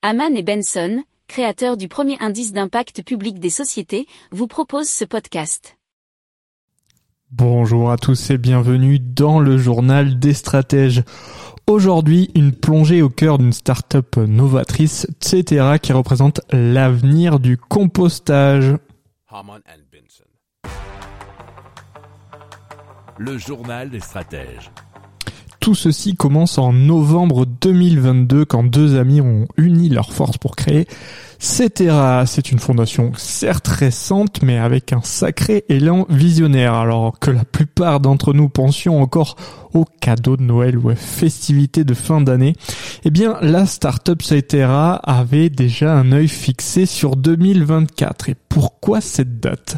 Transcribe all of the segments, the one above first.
Haman et Benson, créateurs du premier indice d'impact public des sociétés, vous proposent ce podcast. Bonjour à tous et bienvenue dans le journal des stratèges. Aujourd'hui, une plongée au cœur d'une start-up novatrice, etc., qui représente l'avenir du compostage. Benson. Le journal des stratèges. Tout ceci commence en novembre 2022 quand deux amis ont uni leurs forces pour créer Cetera. C'est une fondation certes récente mais avec un sacré élan visionnaire alors que la plupart d'entre nous pensions encore aux cadeaux de Noël ou aux festivités de fin d'année. Eh bien la startup Cetera avait déjà un œil fixé sur 2024 et pourquoi cette date?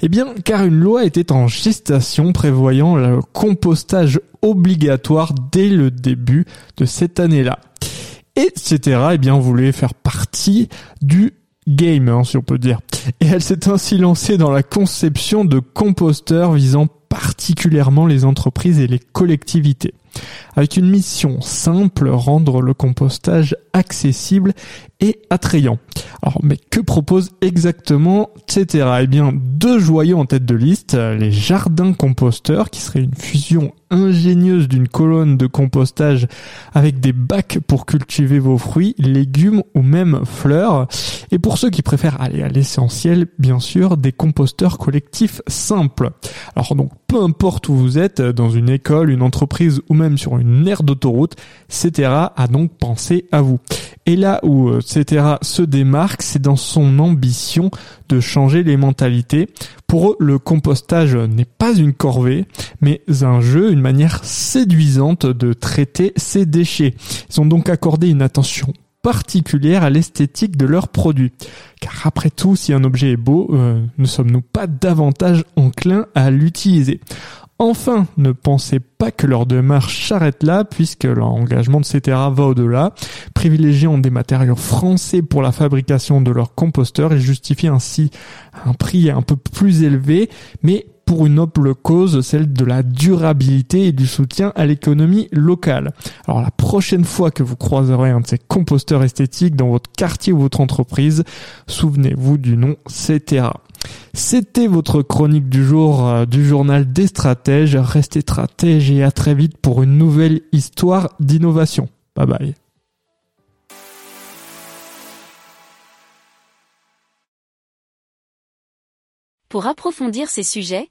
Eh bien, car une loi était en gestation prévoyant le compostage obligatoire dès le début de cette année-là. Etc. Eh bien, voulait faire partie du game, si on peut dire. Et elle s'est ainsi lancée dans la conception de composteurs visant particulièrement les entreprises et les collectivités avec une mission simple, rendre le compostage accessible et attrayant. Alors, mais que propose exactement etc. Eh bien, deux joyaux en tête de liste, les jardins composteurs, qui serait une fusion ingénieuse d'une colonne de compostage avec des bacs pour cultiver vos fruits, légumes ou même fleurs. Et pour ceux qui préfèrent aller à l'essentiel, bien sûr, des composteurs collectifs simples. Alors donc, peu importe où vous êtes, dans une école, une entreprise ou même sur une aire d'autoroute, etc. a donc pensé à vous. Et là où etc. se démarque, c'est dans son ambition de changer les mentalités. Pour eux, le compostage n'est pas une corvée, mais un jeu, une manière séduisante de traiter ces déchets. Ils ont donc accordé une attention particulière à l'esthétique de leurs produits. Car après tout, si un objet est beau, euh, ne sommes-nous pas davantage enclins à l'utiliser? Enfin, ne pensez pas que leur démarche s'arrête là, puisque l'engagement de CETERA va au-delà, privilégiant des matériaux français pour la fabrication de leurs composteurs et justifie ainsi un prix un peu plus élevé, mais pour une noble cause, celle de la durabilité et du soutien à l'économie locale. Alors la prochaine fois que vous croiserez un de ces composteurs esthétiques dans votre quartier ou votre entreprise, souvenez-vous du nom CETERA. C'était votre chronique du jour euh, du journal des stratèges. Restez stratèges et à très vite pour une nouvelle histoire d'innovation. Bye bye. Pour approfondir ces sujets,